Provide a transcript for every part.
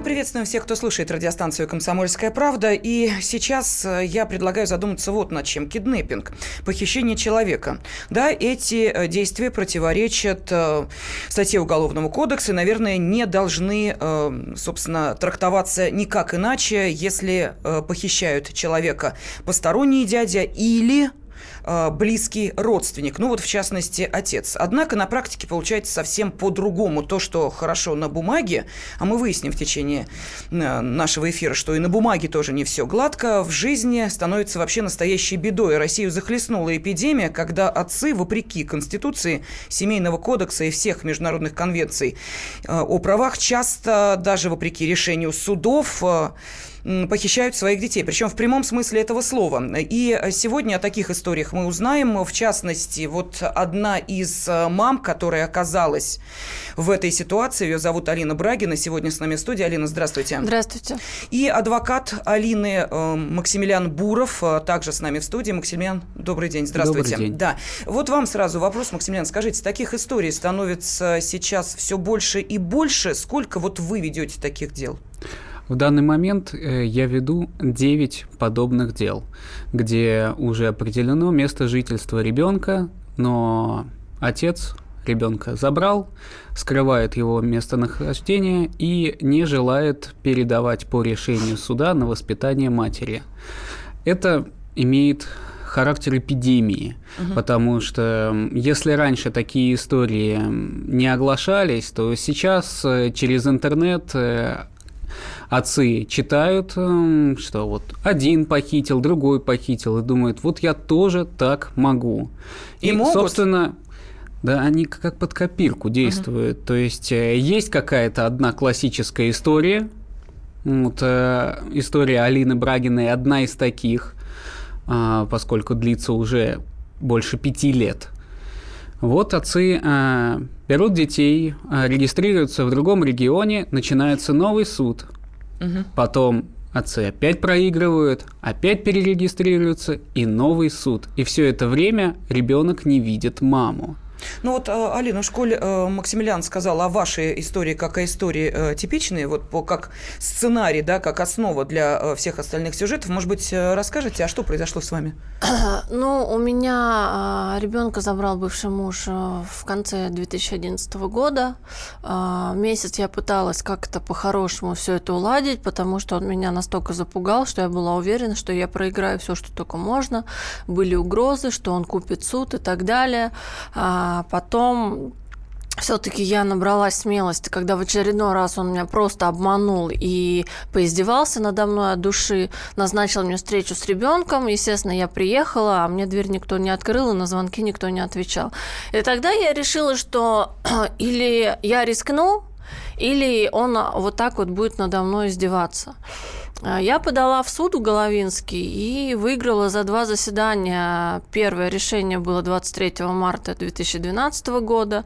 Мы приветствуем всех, кто слушает радиостанцию «Комсомольская правда». И сейчас э, я предлагаю задуматься вот над чем. Киднеппинг, похищение человека. Да, эти э, действия противоречат э, статье Уголовного кодекса и, наверное, не должны, собственно, трактоваться никак иначе, если похищают человека посторонние дядя или Э, близкий родственник, ну вот в частности отец. Однако на практике получается совсем по-другому. То, что хорошо на бумаге, а мы выясним в течение э, нашего эфира, что и на бумаге тоже не все гладко, в жизни становится вообще настоящей бедой. Россию захлестнула эпидемия, когда отцы, вопреки Конституции, Семейного кодекса и всех международных конвенций э, о правах, часто даже вопреки решению судов, похищают своих детей, причем в прямом смысле этого слова. И сегодня о таких историях мы узнаем. В частности, вот одна из э, мам, которая оказалась в этой ситуации, ее зовут Алина Брагина, сегодня с нами в студии. Алина, здравствуйте. Здравствуйте. И адвокат Алины э, Максимилиан Буров э, также с нами в студии. Максимилиан, добрый день, здравствуйте. Добрый день. Да. Вот вам сразу вопрос, Максимилиан, скажите, таких историй становится сейчас все больше и больше. Сколько вот вы ведете таких дел? В данный момент э, я веду 9 подобных дел, где уже определено место жительства ребенка, но отец ребенка забрал, скрывает его местонахождение и не желает передавать по решению суда на воспитание матери. Это имеет характер эпидемии, угу. потому что если раньше такие истории не оглашались, то сейчас э, через интернет э, отцы читают, эм, что вот один похитил, другой похитил, и думают, вот я тоже так могу. И, и могут? собственно, да, они как под копирку действуют. Угу. То есть э, есть какая-то одна классическая история. Вот, э, история Алины Брагиной одна из таких, э, поскольку длится уже больше пяти лет. Вот отцы э, берут детей, э, регистрируются в другом регионе, начинается новый суд – Угу. Потом отцы опять проигрывают, опять перерегистрируются, и новый суд. И все это время ребенок не видит маму. Ну вот, э, Алина, в школе э, Максимилиан сказал о вашей истории как о истории э, типичной, вот по, как сценарий, да, как основа для всех остальных сюжетов. Может быть, расскажете, а что произошло с вами? Ну, у меня а, ребенка забрал бывший муж в конце 2011 года. А, месяц я пыталась как-то по-хорошему все это уладить, потому что он меня настолько запугал, что я была уверена, что я проиграю все, что только можно. Были угрозы, что он купит суд и так далее. А, а потом все-таки я набралась смелости, когда в очередной раз он меня просто обманул и поиздевался надо мной от души, назначил мне встречу с ребенком. Естественно, я приехала, а мне дверь никто не открыл, и на звонки никто не отвечал. И тогда я решила, что или я рискну, или он вот так вот будет надо мной издеваться. А, я подала в суд в Головинский и выиграла за два заседания. Первое решение было 23 марта 2012 года.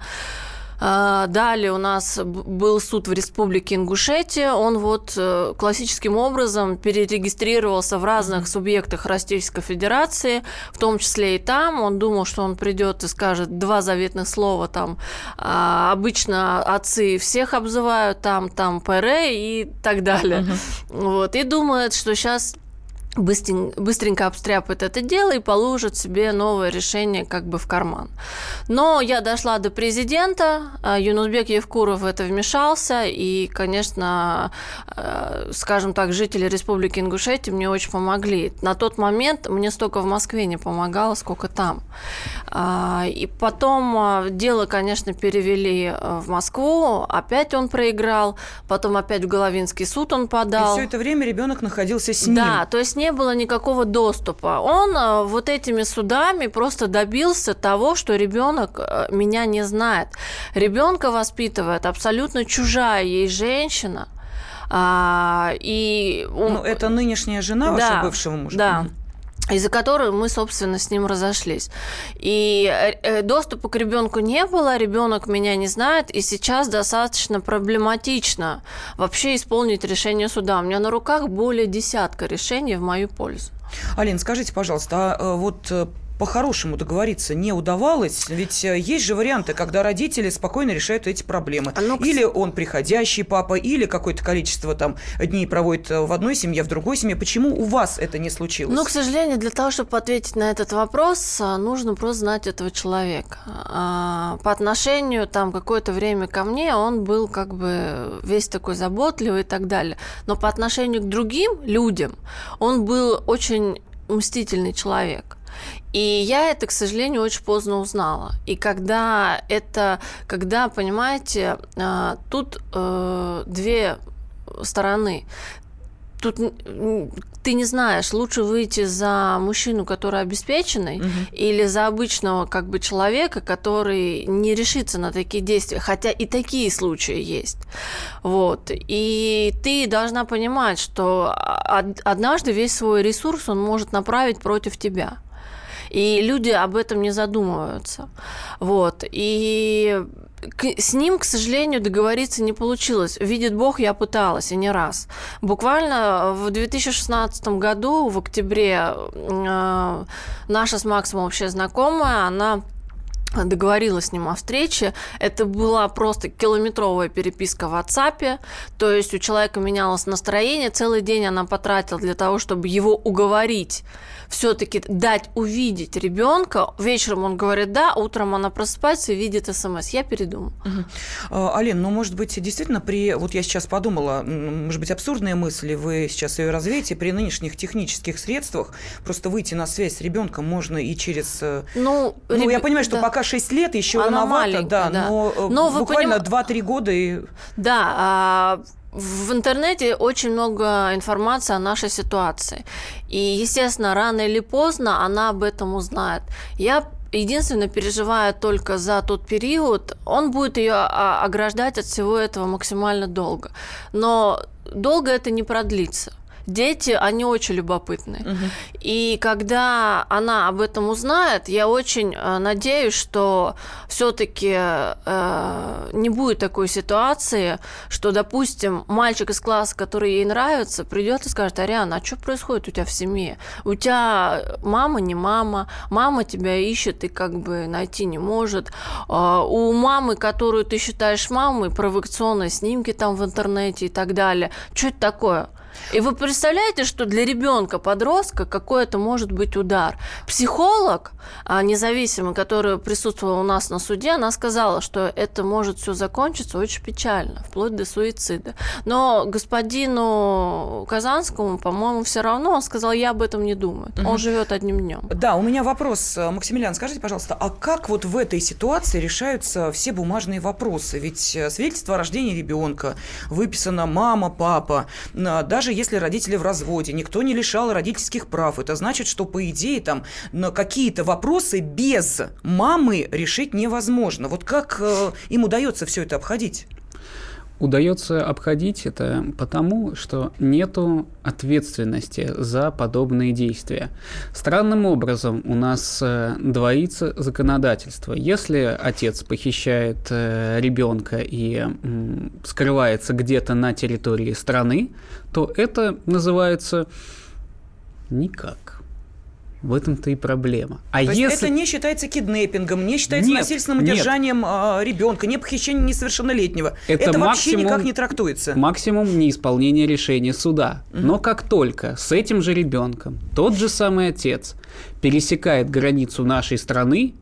А, далее у нас был суд в Республике Ингушетия. Он вот э, классическим образом перерегистрировался в разных субъектах Российской Федерации, в том числе и там. Он думал, что он придет и скажет два заветных слова там. А, обычно отцы всех обзывают там, там ПР и так далее. Uh-huh. Вот. И думает, что сейчас быстренько, быстренько обстряпает это дело и положит себе новое решение как бы в карман. Но я дошла до президента, а, Юнусбек Евкуров в это вмешался, и, конечно, а, скажем так, жители Республики Ингушетия мне очень помогли. На тот момент мне столько в Москве не помогало, сколько там. А, и потом дело, конечно, перевели в Москву, опять он проиграл, потом опять в Головинский суд он подал. И все это время ребенок находился с ним. Да, то есть не было никакого доступа. Он э, вот этими судами просто добился того, что ребенок э, меня не знает. Ребенка воспитывает абсолютно чужая ей женщина. А, и ну, это нынешняя жена да, вашего бывшего мужа. Да. Из-за которой мы, собственно, с ним разошлись. И э, доступа к ребенку не было, ребенок меня не знает, и сейчас достаточно проблематично вообще исполнить решение суда. У меня на руках более десятка решений в мою пользу. Алин, скажите, пожалуйста, а вот по-хорошему договориться не удавалось? Ведь э, есть же варианты, когда родители спокойно решают эти проблемы. А ну, или он приходящий папа, или какое-то количество там дней проводит э, в одной семье, в другой семье. Почему у вас это не случилось? Ну, к сожалению, для того, чтобы ответить на этот вопрос, а, нужно просто знать этого человека. А, по отношению там какое-то время ко мне он был как бы весь такой заботливый и так далее. Но по отношению к другим людям он был очень мстительный человек. И я это, к сожалению, очень поздно узнала. И когда это, когда, понимаете, а, тут э, две стороны тут ты не знаешь, лучше выйти за мужчину, который обеспеченный, угу. или за обычного как бы человека, который не решится на такие действия, хотя и такие случаи есть. Вот. И ты должна понимать, что однажды весь свой ресурс он может направить против тебя. И люди об этом не задумываются. Вот. И с ним, к сожалению, договориться не получилось. Видит Бог, я пыталась, и не раз. Буквально в 2016 году, в октябре, э, наша с Максом общая знакомая, она договорилась с ним о встрече. Это была просто километровая переписка в WhatsApp. То есть у человека менялось настроение. Целый день она потратила для того, чтобы его уговорить все-таки дать увидеть ребенка. Вечером он говорит да, утром она просыпается и видит смс. Я передумал. Угу. Ален, ну, может быть, действительно, при... Вот я сейчас подумала, может быть, абсурдные мысли, вы сейчас ее развеете, при нынешних технических средствах просто выйти на связь с ребенком можно и через... Э, ну, ну реб... я понимаю, что да. пока 6 лет еще Она рановато, да, да, но, э, но буквально поним... 2-3 года и... Да, а в интернете очень много информации о нашей ситуации. И, естественно, рано или поздно она об этом узнает. Я единственное переживаю только за тот период, он будет ее ограждать от всего этого максимально долго. Но долго это не продлится дети, они очень любопытны. Угу. И когда она об этом узнает, я очень э, надеюсь, что все-таки э, не будет такой ситуации, что, допустим, мальчик из класса, который ей нравится, придет и скажет, Ариана, а что происходит у тебя в семье? У тебя мама не мама, мама тебя ищет и как бы найти не может. Э, у мамы, которую ты считаешь мамой, провокационные снимки там в интернете и так далее. Что это такое? И вы представляете, что для ребенка, подростка, какой это может быть удар? Психолог а, независимый, который присутствовал у нас на суде, она сказала, что это может все закончиться очень печально, вплоть до суицида. Но господину Казанскому, по-моему, все равно он сказал, я об этом не думаю. Угу. Он живет одним днем. Да, у меня вопрос, Максимилиан, скажите, пожалуйста, а как вот в этой ситуации решаются все бумажные вопросы? Ведь э, свидетельство о рождении ребенка выписано мама, папа, даже если родители в разводе, никто не лишал родительских прав. Это значит, что, по идее, там на какие-то вопросы без мамы решить невозможно. Вот как э, им удается все это обходить? Удается обходить это потому, что нету ответственности за подобные действия. Странным образом у нас э, двоится законодательство. Если отец похищает э, ребенка и скрывается где-то на территории страны, то это называется никак. В этом-то и проблема. А То если... есть это не считается киднеппингом, не считается нет, насильственным удержанием нет. А, ребенка, не похищением несовершеннолетнего. Это, это вообще никак не трактуется. Максимум неисполнения решения суда. Угу. Но как только с этим же ребенком тот же самый отец пересекает границу нашей страны,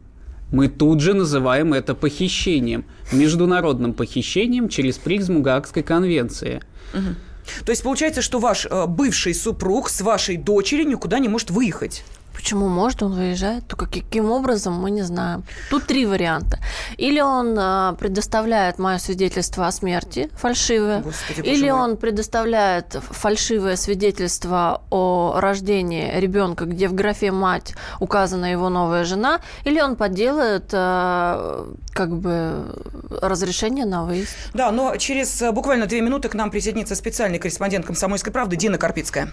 мы тут же называем это похищением, международным похищением через призму Гаагской конвенции. Угу. То есть получается, что ваш э, бывший супруг с вашей дочерью никуда не может выехать? Почему может он выезжает? Только каким образом, мы не знаем. Тут три варианта. Или он а, предоставляет мое свидетельство о смерти фальшивое, Господи, или мой. он предоставляет фальшивое свидетельство о рождении ребенка, где в графе мать указана его новая жена, или он подделает а, как бы разрешение на выезд. Да, но через а, буквально две минуты к нам присоединится специальный корреспондент «Комсомольской правды» Дина Карпицкая.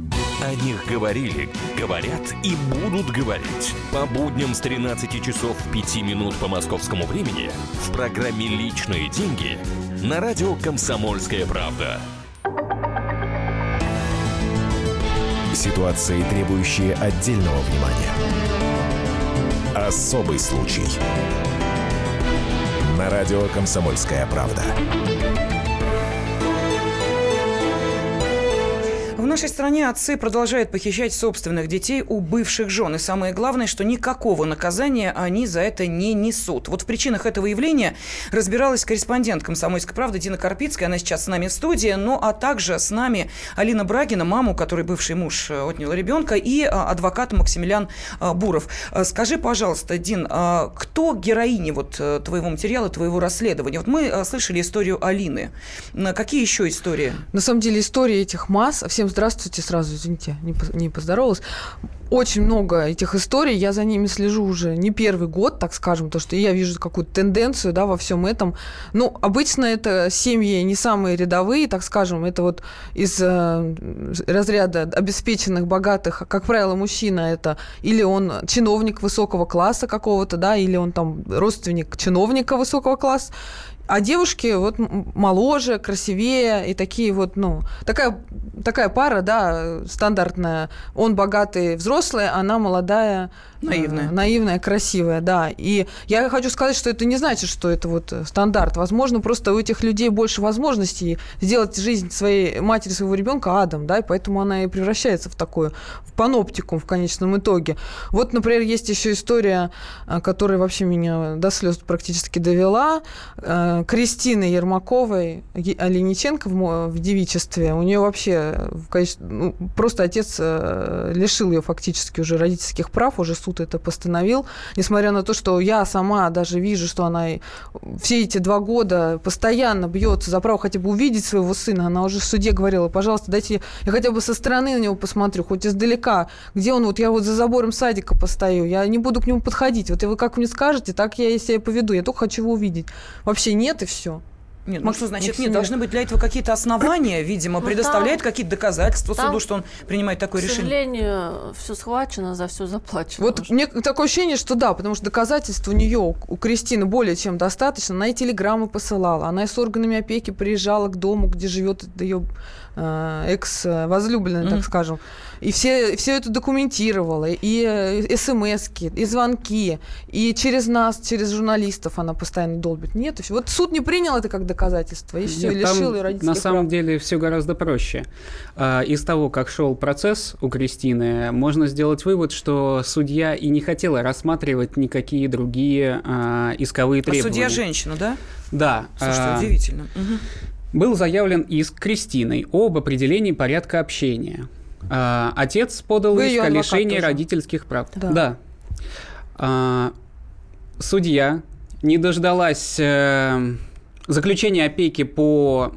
О них говорили, говорят и будут говорить. По будням с 13 часов 5 минут по московскому времени в программе «Личные деньги» на радио «Комсомольская правда». Ситуации, требующие отдельного внимания. Особый случай. На радио «Комсомольская правда». В нашей стране отцы продолжают похищать собственных детей у бывших жен. И самое главное, что никакого наказания они за это не несут. Вот в причинах этого явления разбиралась корреспондент «Комсомольской правды» Дина Карпицкая. Она сейчас с нами в студии. Ну, а также с нами Алина Брагина, маму, которой бывший муж э, отнял ребенка, и а, адвокат Максимилиан а, Буров. Скажи, пожалуйста, Дин, кто героини вот э, твоего материала, твоего расследования? Вот мы слышали историю Алины. Какие еще истории? На самом деле истории этих масс... Всем здравствуйте здравствуйте сразу, извините, не, не поздоровалась. Очень много этих историй, я за ними слежу уже не первый год, так скажем, то что я вижу какую-то тенденцию, да, во всем этом. Ну, обычно это семьи не самые рядовые, так скажем, это вот из э, разряда обеспеченных, богатых, как правило, мужчина это или он чиновник высокого класса какого-то, да, или он там родственник чиновника высокого класса, а девушки вот моложе, красивее и такие вот, ну, такая, такая пара, да, стандартная. Он богатый, взрослый, она молодая, Наивная. Э, наивная, красивая, да. И я хочу сказать, что это не значит, что это вот стандарт. Возможно, просто у этих людей больше возможностей сделать жизнь своей матери, своего ребенка адом, да, и поэтому она и превращается в такую, в паноптикум в конечном итоге. Вот, например, есть еще история, э, которая вообще меня до слез практически довела. Э, Кристины Ермаковой, Олениченко в, девичестве. У нее вообще в качестве, ну, просто отец лишил ее фактически уже родительских прав, уже суд суд это постановил, несмотря на то, что я сама даже вижу, что она все эти два года постоянно бьется за право хотя бы увидеть своего сына. Она уже в суде говорила, пожалуйста, дайте я хотя бы со стороны на него посмотрю, хоть издалека, где он, вот я вот за забором садика постою, я не буду к нему подходить. Вот и вы как мне скажете, так я и себя поведу. Я только хочу его увидеть. Вообще нет и все. Нет, ну что значит нет? Должны быть для этого какие-то основания, видимо, ну, предоставляет какие-то доказательства суду, что он принимает такое решение. К сожалению, все схвачено, за все заплачено. Вот уже. мне такое ощущение, что да, потому что доказательств у нее, у Кристины более чем достаточно. Она и телеграммы посылала, она и с органами опеки приезжала к дому, где живет ее э, экс-возлюбленная, mm-hmm. так скажем. И все, все это документировала, и э, смс и звонки, и через нас, через журналистов она постоянно долбит. Нет, и все. вот суд не принял это как доказательство, и все, Нет, лишил ее родительских На самом деле все гораздо проще. А, из того, как шел процесс у Кристины, можно сделать вывод, что судья и не хотела рассматривать никакие другие а, исковые требования. А судья женщина, да? Да. Слушайте, а, удивительно. Угу. Был заявлен иск Кристиной об определении порядка общения. А, отец подал Вы иск о лишении тоже. родительских прав. Да. да. А, судья не дождалась э, заключения опеки по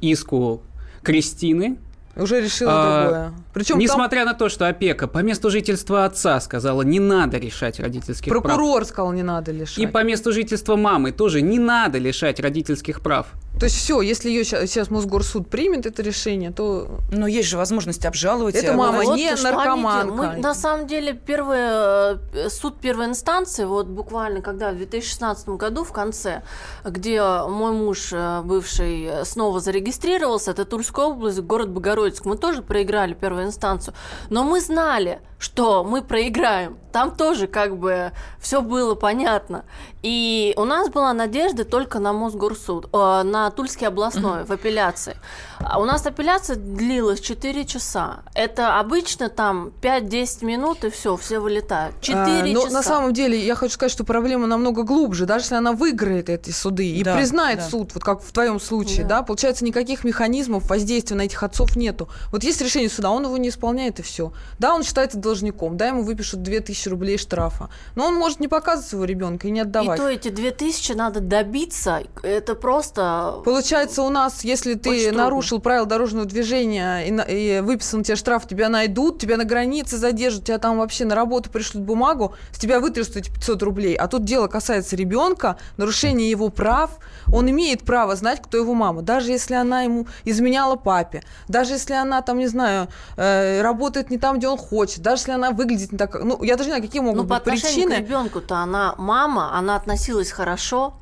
иску Кристины. Уже решила а, другое. Причем Несмотря там... на то, что опека по месту жительства отца сказала, не надо решать родительских Прокурор прав. Прокурор сказал, не надо лишать. И по месту жительства мамы тоже не надо лишать родительских прав. То есть все, если ее сейчас, сейчас Мосгорсуд примет это решение, то... Но есть же возможность обжаловать. Это мама вот, не наркоманка. Мы, на самом деле, первый, э, суд первой инстанции, вот буквально когда в 2016 году в конце, где мой муж э, бывший снова зарегистрировался, это Тульская область, город Богородицк, мы тоже проиграли первую инстанцию, но мы знали, что мы проиграем. Там тоже как бы все было понятно. И у нас была надежда только на Мосгорсуд, э, на Тульский областной в апелляции. А у нас апелляция длилась 4 часа. Это обычно там 5-10 минут и все, все вылетают. 4 А, но часа. на самом деле я хочу сказать, что проблема намного глубже. Даже если она выиграет эти суды и Да, признает да. суд, вот как в твоем случае, да. Да. получается никаких механизмов воздействия на этих отцов нету. Вот есть решение суда, он его не исполняет и все. Да, он считается должником, да, ему выпишут 2000 рублей штрафа, но он может не показывать своего ребенка и не И отдавать. то эти 2000 надо добиться. Это просто... Получается, у нас, если ты Очень трудно. нарушил правила дорожного движения и, на- и выписан тебе штраф, тебя найдут, тебя на границе задержат, тебя там вообще на работу пришлют бумагу, с тебя вытрясут эти 500 рублей. А тут дело касается ребенка, нарушения его прав. Он имеет право знать, кто его мама. Даже если она ему изменяла папе, даже если она там, не знаю, э, работает не там, где он хочет, даже если она выглядит не так, как- ну, я даже не знаю, какие могут Ну, по быть отношению причины. к ребенку-то она мама, она относилась хорошо.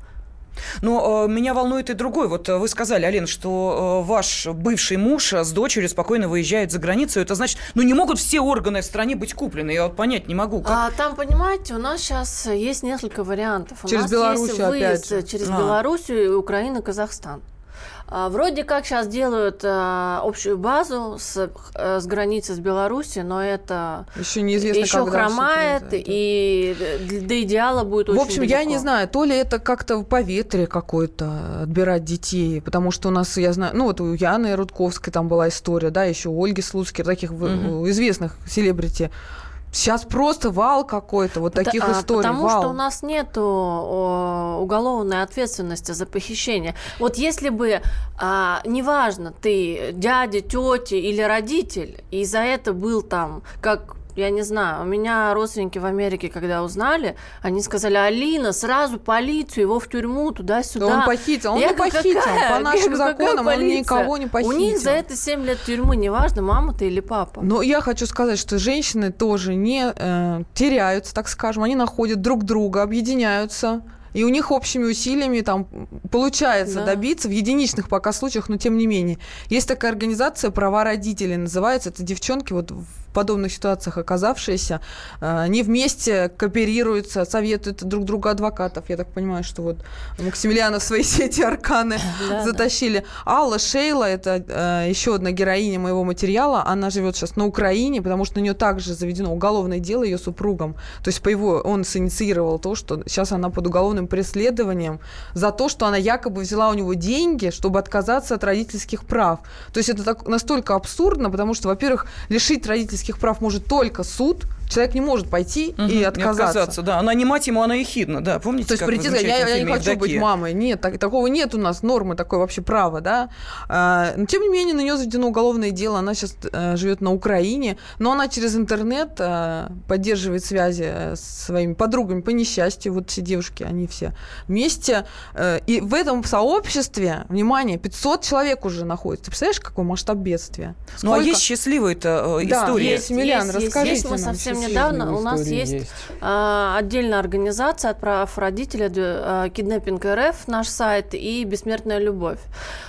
Но э, меня волнует и другой. Вот э, вы сказали, Ален, что э, ваш бывший муж с дочерью спокойно выезжает за границу. Это значит, ну не могут все органы в стране быть куплены. Я вот понять не могу. Как... А, там, понимаете, у нас сейчас есть несколько вариантов. У Через нас Белоруссию есть опять выезд же. через А. Белоруссию, Украину, Казахстан. А, Вроде как сейчас делают а, общую базу с, э, с границы с Белоруссией, но это Еще неизвестно, еще когда хромает, и до идеала будет В очень общем, я далеко. не знаю, то ли это как-то по ветре какой-то отбирать детей, потому что у нас, я знаю, ну вот у Яны Рудковской там была история, да, еще у Ольги Слуцких, таких в- Мгм. известных селебрити. Сейчас просто вал какой-то, вот таких А, историй, Потому вал. что у нас нет уголовной ответственности за похищение. Вот если бы, а, неважно, ты дядя, тетя или родитель, и за это был там, как я не знаю, у меня родственники в Америке, когда узнали, они сказали, Алина, сразу полицию, его в тюрьму, Да туда-сюда. он похитил, он Я не говорю, похитил. «Какая?» По нашим говорю, «Какая законам он полиция?» никого не похитил. У них за это 7 лет тюрьмы, неважно, мама ты или папа. Но я хочу сказать, что женщины тоже не э, теряются, так скажем, они находят друг друга, объединяются. И у них общими усилиями там получается Да. добиться в единичных пока случаях, но тем не менее. Есть такая организация «Права родителей» называется. Это девчонки вот в подобных ситуациях оказавшиеся. э, Они вместе кооперируются, советуют друг другу адвокатов. Я так понимаю, что вот Максимилиана в свои сети арканы Да, да. затащили. Алла Шейла, это э, еще одна героиня моего материала, она живет сейчас на Украине, потому что на нее также заведено уголовное дело ее супругом. То есть по его, он синициировал то, что сейчас она под уголовным преследованием за то, что она якобы взяла у него деньги, чтобы отказаться от родительских прав. То есть это так, настолько абсурдно, потому что, во-первых, лишить родительских прав может только суд, человек не может пойти Мгм, и отказаться. Да, она не мать ему, она ехидна, да. Помните, То есть прийти и сказать, я, я не хочу быть мамой. Нет, так- такого нет у нас нормы, такое вообще право, да. А, но тем не менее, на нее заведено уголовное дело. Она сейчас живет на Украине, но она через интернет а, поддерживает связи э, с своими подругами по несчастью. Вот все девушки, они все вместе. И в этом сообществе, внимание, 500 человек уже находится. Ты представляешь, какой масштаб бедствия? Ну, а Сколько? есть счастливые-то э, Да, истории? есть. Есть, расскажите есть. Мы нам совсем недавно, у нас есть, есть. а, отдельная организация от прав родителей, а, Киднеппинг РФ, наш сайт, и Бессмертная любовь.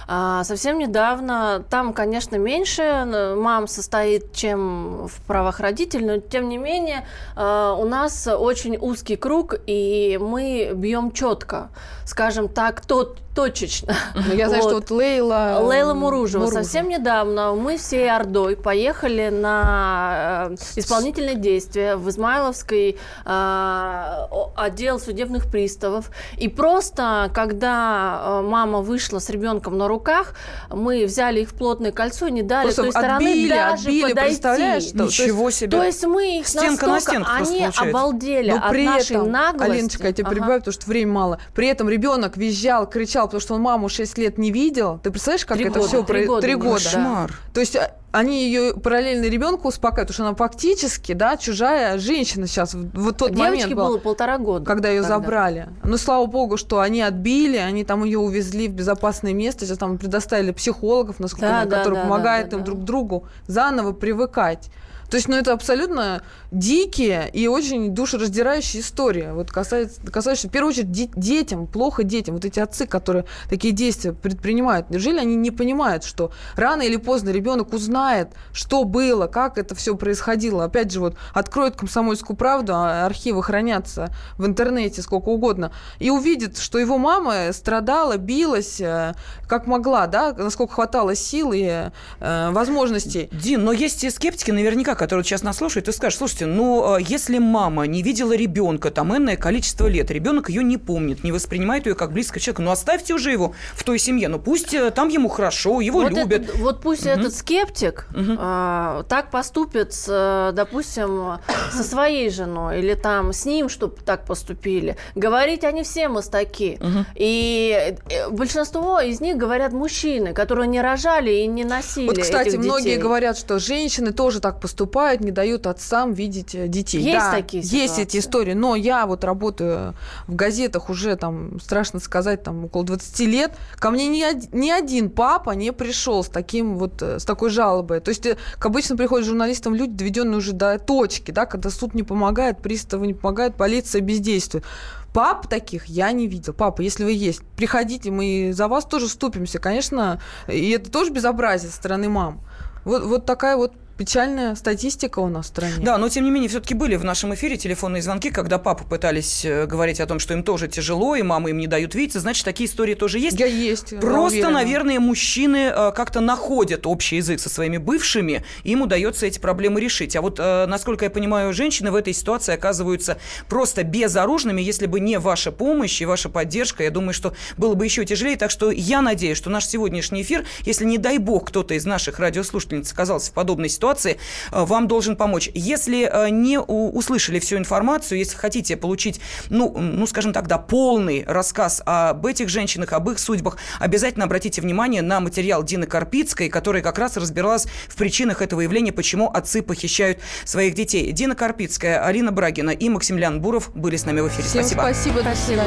А, совсем недавно, там, конечно, меньше мам состоит, чем в правах родителей, но тем не менее а, у нас очень узкий круг, и мы бьем четко, скажем так, тот, точечно. Ну, я знаю, что Вот. Лейла... Лейла Муружева. Муружева. Совсем недавно мы всей Ордой поехали на э, исполнительные действия в Измайловский э, отдел судебных приставов. И просто, когда э, мама вышла с ребенком на руках, мы взяли их в плотное кольцо и не дали Просто той стороны даже отбили, подойти. что- то есть- Ничего себе. То есть мы их Стенка на стенку они получается. обалдели Но от при нашей этом, наглости. Аленочка, я тебя Ага. перебиваю, потому что времени мало. При этом ребенок визжал, кричал, потому что он маму 6 лет не видел. Ты представляешь, как Три это года, все три года Три года. да. Кошмар. То есть а, они ее параллельно ребенку успокаивают, потому что она фактически, да, чужая женщина сейчас в вот тот Девочке момент был, было полтора года. когда ее тогда. забрали. Но слава богу, что они отбили, они там ее увезли в безопасное место, сейчас там предоставили психологов, насколько Да, да, которые да, помогают да, им да. друг другу заново привыкать. То есть, ну, это абсолютно дикие и очень душераздирающие истории. Вот касается, касается в первую очередь, де- детям, плохо детям. Вот эти отцы, которые такие действия предпринимают, неужели они не понимают, что рано или поздно ребенок узнает, что было, как это все происходило. Опять же, вот откроет комсомольскую правду, а архивы хранятся в интернете сколько угодно, и увидит, что его мама страдала, билась, э, как могла, да, насколько хватало сил и э, возможностей. Дин, но есть и скептики наверняка, которые сейчас нас слушают и скажут, слушайте, ну, э, если мама не видела ребенка там энное количество лет, ребенок ее не помнит, не воспринимает ее как близкого человека, ну, оставьте уже его в той семье, ну, пусть э, там ему хорошо, его вот любят. этот- вот пусть этот скептик а, так поступит, с, э, допустим, со своей женой или там с ним, чтобы так поступили. Говорить они все мастаки. И э, большинство из них говорят мужчины, которые не рожали и не носили Вот, кстати, этих многие говорят, что женщины тоже так поступают, не дают отцам видеть э, детей. Есть да, такие есть ситуации. эти истории, но я вот работаю в газетах уже там, страшно сказать, там около 20 лет. Ко мне ни, ни один папа не пришел с таким вот, э, с такой жалобой. То есть э, к обычно приходят журналистам люди, доведенные уже до точки, да, когда суд не помогает, приставы не помогают, полиция бездействует. Пап таких я не видел. Папа, если вы есть, приходите, мы за вас тоже вступимся. Конечно, и это тоже безобразие со стороны мам. Вот, вот такая вот печальная статистика у нас в стране. Да, но тем не менее, все-таки были в нашем эфире телефонные звонки, когда папы пытались э, говорить о том, что им тоже тяжело, и мамы им не дают видеться. Значит, такие истории тоже есть. Я есть. Просто, уверена. наверное, мужчины э, как-то находят общий язык со своими бывшими, и им удается эти проблемы решить. А вот, э, насколько я понимаю, женщины в этой ситуации оказываются просто безоружными, если бы не ваша помощь и ваша поддержка. Я думаю, что было бы еще тяжелее. Так что я надеюсь, что наш сегодняшний эфир, если, не дай бог, кто-то из наших радиослушательниц оказался в подобной ситуации, э, вам должен помочь. Если э, не услышали всю информацию, если хотите получить, ну, ну, скажем так, да, полный рассказ об этих женщинах, об их судьбах, обязательно обратите внимание на материал Дины Карпицкой, которая как раз разбиралась в причинах этого явления, почему отцы похищают своих детей. Дина Карпицкая, Алина Брагина и Максимлян Буров были с нами в эфире. Всем Спасибо. спасибо. Спасибо.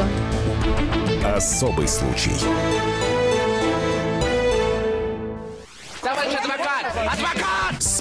Особый случай.